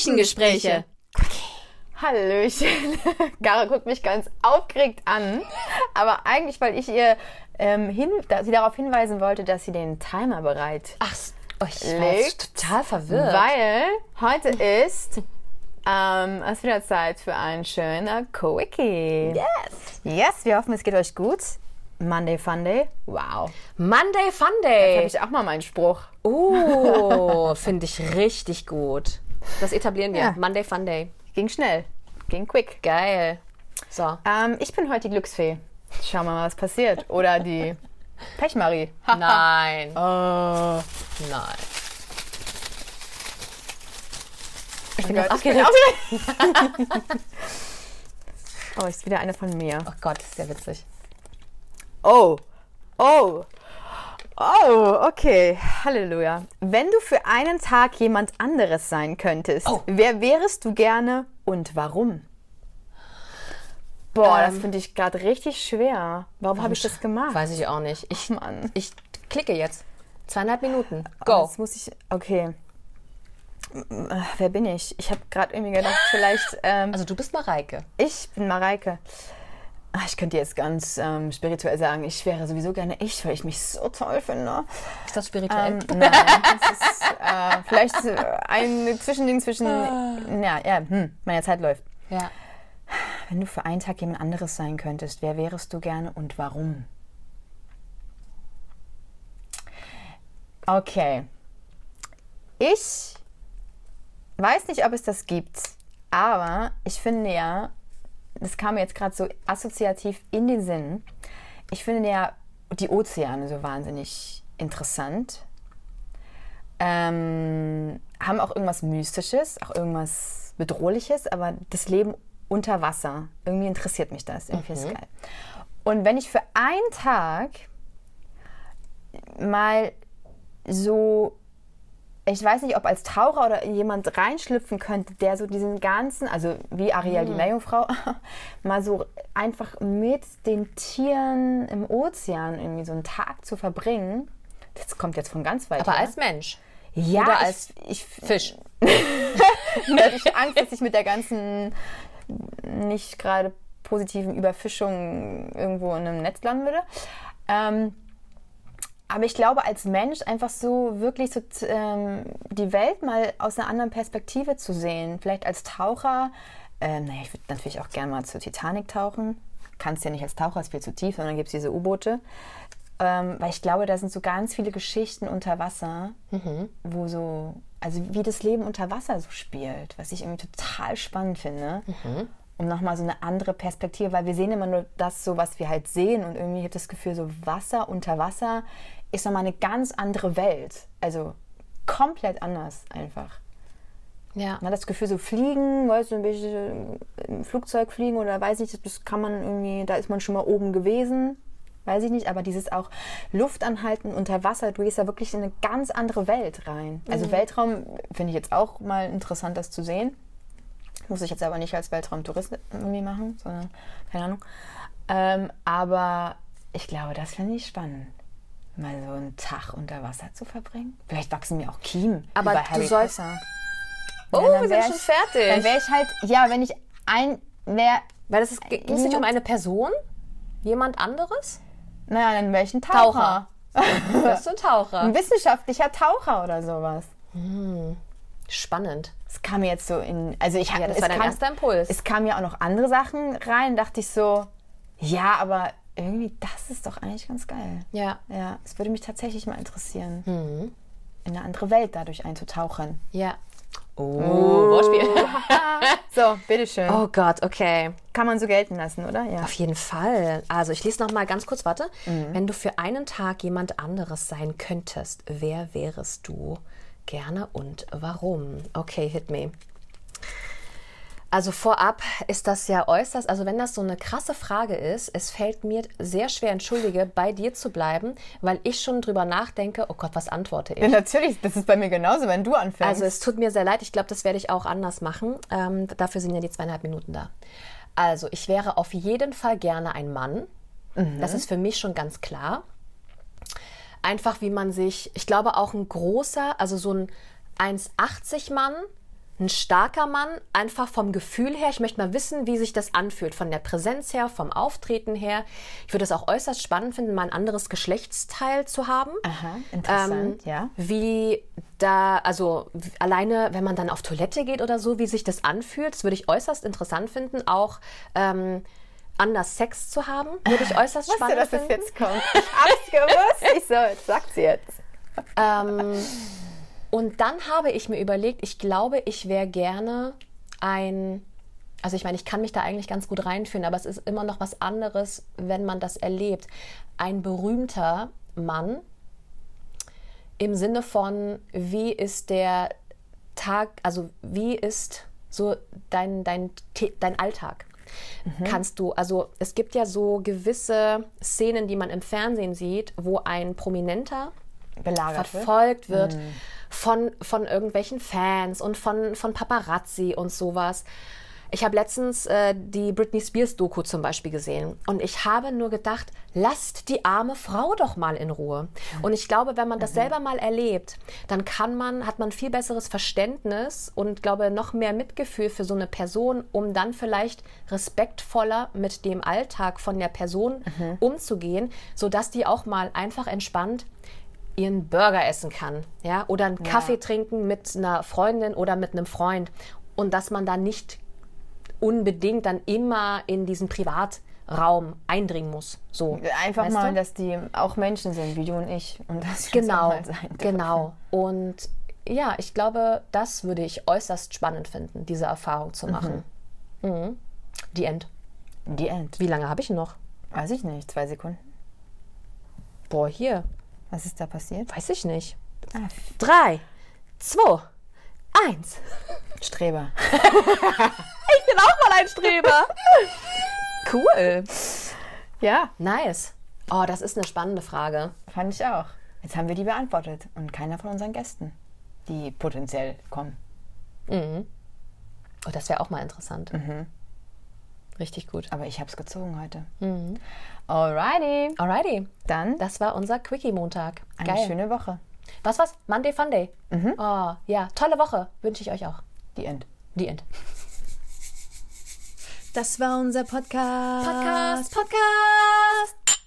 Küchengespräche. Hallöchen. Gara guckt mich ganz aufgeregt an. Aber eigentlich, weil ich ihr ähm, hin, da, sie darauf hinweisen wollte, dass sie den Timer bereit Ach, oh, ich war jetzt total verwirrt. Weil heute ist ähm, es wieder Zeit für ein schöner Quickie. yes. Yes, wir hoffen, es geht euch gut. Monday Funday. Wow. Monday Fun Habe Day. ich auch mal meinen Spruch. Oh, finde ich richtig gut. Das etablieren wir. Ja. Monday Fun Day. Ging schnell. Ging quick. Geil. So. Ähm, ich bin heute die Glücksfee. Schauen wir mal, was passiert. Oder die Pechmarie. Nein. Oh. Nein. Ich bin ganz ganz aufgeregt. oh, ist wieder eine von mir. Oh Gott, ist ja witzig. Oh, oh, oh, okay. Halleluja. Wenn du für einen Tag jemand anderes sein könntest, Oh. wer wärest du gerne und warum? Boah, das Ähm. finde ich gerade richtig schwer. Warum habe ich das gemacht? Weiß ich auch nicht. Ich, Mann. ich klicke jetzt. Zweieinhalb Minuten. Oh, Go. Jetzt muss ich. Okay. Wer bin ich? Ich habe gerade irgendwie gedacht, vielleicht. Ähm, Also du bist Mareike. ich bin Mareike. Ah, Ich könnte jetzt ganz ähm, spirituell sagen, ich wäre sowieso gerne ich, weil ich mich so toll finde. Ist das spirituell? Ähm, nein, das ist äh, vielleicht ein Zwischending zwischen. Ja, ja, hm, meine Zeit läuft. ja. Wenn du für einen Tag jemand anderes sein könntest, wer wärest du gerne und warum? Okay. Ich weiß nicht, ob es das gibt, aber ich finde ja, das kam mir jetzt gerade so assoziativ in den Sinn. Ich finde ja die Ozeane so wahnsinnig interessant. Ähm, haben auch irgendwas Mystisches, auch irgendwas Bedrohliches, aber das Leben unter Wasser, irgendwie interessiert mich das. Irgendwie ist es geil. Und wenn ich für einen Tag mal so, ich weiß nicht, ob als Taucher oder jemand reinschlüpfen könnte, der so diesen ganzen, also wie Ariel die Meerjungfrau, mal so einfach mit den Tieren im Ozean irgendwie so einen Tag zu verbringen. Das kommt jetzt von ganz weit Aber her. als Mensch. ja, oder ich- als ich, Fisch. da hatte ich Angst, dass ich mit der ganzen nicht gerade positiven Überfischung irgendwo in einem Netz landen würde. Ähm, aber ich glaube, als Mensch einfach so wirklich so, ähm, die Welt mal aus einer anderen Perspektive zu sehen. Vielleicht als Taucher. Ähm, naja, ich würde natürlich auch gerne mal zur Titanic tauchen. Kannst ja nicht als Taucher, ist viel zu tief, sondern gibt es diese U-Boote. Ähm, weil ich glaube, da sind so ganz viele Geschichten unter Wasser, wo so, also wie das Leben unter Wasser so spielt, was ich irgendwie total spannend finde. Um nochmal so eine andere Perspektive, weil wir sehen immer nur das so, was wir halt sehen und irgendwie habe ich das Gefühl, so Wasser unter Wasser ist nochmal eine ganz andere Welt. Also komplett anders einfach. Ja. Man hat das Gefühl, so fliegen, weißt du, ein bisschen im Flugzeug fliegen oder weiß nicht, das kann man irgendwie, da ist man schon mal oben gewesen, weiß ich nicht, aber dieses auch Luft anhalten unter Wasser, du gehst da wirklich in eine ganz andere Welt rein. Also Weltraum finde ich jetzt auch mal interessant, das zu sehen. Muss ich jetzt aber nicht als Weltraumtourist irgendwie machen, sondern keine Ahnung. Ähm, aber ich glaube, das finde ich spannend. Mal so einen Tag unter Wasser zu verbringen. Vielleicht wachsen mir auch Kiemen. Aber du Harry sollst- Potter. Oh, Ja, wir sind schon ich- fertig. Dann wäre ich halt, ja, wenn ich ein, wär, Weil das ist, geht es nicht um eine Person? Jemand anderes? naja, dann wäre ich ein Taucher. Taucher. Bist du ein Taucher? Ein wissenschaftlicher Taucher oder sowas. Spannend. Es kam mir jetzt so in, also ich Ja, das war dein kam, erster Impuls. Es kamen ja auch noch andere Sachen rein, dachte ich so, ja, aber irgendwie, das ist doch eigentlich ganz geil. Ja. Ja, es würde mich tatsächlich mal interessieren, Mhm. in eine andere Welt dadurch einzutauchen. Ja. Oh, Wortspiel. So, bitteschön. Oh Gott, okay. Kann man so gelten lassen, oder? Ja. Auf jeden Fall. Also ich lese noch mal ganz kurz, warte. Mhm. Wenn du für einen Tag jemand anderes sein könntest, wer wärest du? Gerne und warum? Okay, hit me. Also vorab ist das ja äußerst, also wenn das so eine krasse Frage ist, es fällt mir sehr schwer, entschuldige, bei dir zu bleiben, weil ich schon drüber nachdenke, oh Gott, was antworte ich? ja, natürlich, das ist bei mir genauso, wenn du anfängst. Also es tut mir sehr leid, ich glaube, das werde ich auch anders machen. Ähm, dafür sind ja die zweieinhalb Minuten da. Also ich wäre auf jeden Fall gerne ein Mann. Das ist für mich schon ganz klar. Einfach wie man sich, ich glaube auch ein großer, also so ein 1,80 Mann, ein starker Mann, einfach vom Gefühl her. Ich möchte mal wissen, wie sich das anfühlt, von der Präsenz her, vom Auftreten her. Ich würde es auch äußerst spannend finden, mal ein anderes Geschlechtsteil zu haben. Aha, interessant, Ähm, ja. Wie da, also alleine, wenn man dann auf Toilette geht oder so, wie sich das anfühlt, das würde ich äußerst interessant finden. Auch ähm, anders Sex zu haben, würde ich äußerst Wusste, spannend dass es finden. jetzt kommt. Ich hab's gewusst. Ich so, jetzt sagt sie jetzt. Ähm, und dann habe ich mir überlegt, ich glaube, ich wäre gerne ein, also ich meine, ich kann mich da eigentlich ganz gut reinfühlen, aber es ist immer noch was anderes, wenn man das erlebt. Ein berühmter Mann im Sinne von, wie ist der Tag, also wie ist so dein, dein, dein Alltag? Kannst du, also es gibt ja so gewisse Szenen, die man im Fernsehen sieht, wo ein Prominenter Belagert wird. verfolgt wird von, von irgendwelchen Fans und von, von Paparazzi und sowas. Ich habe letztens äh, die Britney Spears Doku zum Beispiel gesehen und ich habe nur gedacht, lasst die arme Frau doch mal in Ruhe. Und ich glaube, wenn man das selber mal erlebt, dann kann man, hat man viel besseres Verständnis und glaube noch mehr Mitgefühl für so eine Person, um dann vielleicht respektvoller mit dem Alltag von der Person umzugehen, sodass die auch mal einfach entspannt ihren Burger essen kann, ja, oder einen Kaffee trinken mit einer Freundin oder mit einem Freund und dass man da nicht unbedingt dann immer in diesen Privatraum eindringen muss. So Einfach weißt mal, du? dass die auch Menschen sind, wie du und ich. Und auch genau, sein dürfen. genau. Und ja, ich glaube, das würde ich äußerst spannend finden, diese Erfahrung zu machen. Mhm. Die End. Die End. Wie lange habe ich noch? Weiß ich nicht. Zwei Sekunden. Boah, hier. Was ist da passiert? Weiß ich nicht. Ah, Drei, zwei, eins. Streber. Ich bin auch mal ein Streber. Cool. Ja, Nice. Oh, das ist eine spannende Frage. fand ich auch. Jetzt haben wir die beantwortet. Und keiner von unseren Gästen, die potenziell kommen. Oh, das wäre auch mal interessant. Richtig gut. Aber ich habe es gezogen heute. Alrighty. Alrighty. Dann Das war unser Quickie-Montag. eine Geil. schöne Woche. Was was? Monday Fun Day. Oh, ja, tolle Woche. Wünsche ich euch auch. Die End. Die End. Das war unser Podcast. Podcast, Podcast.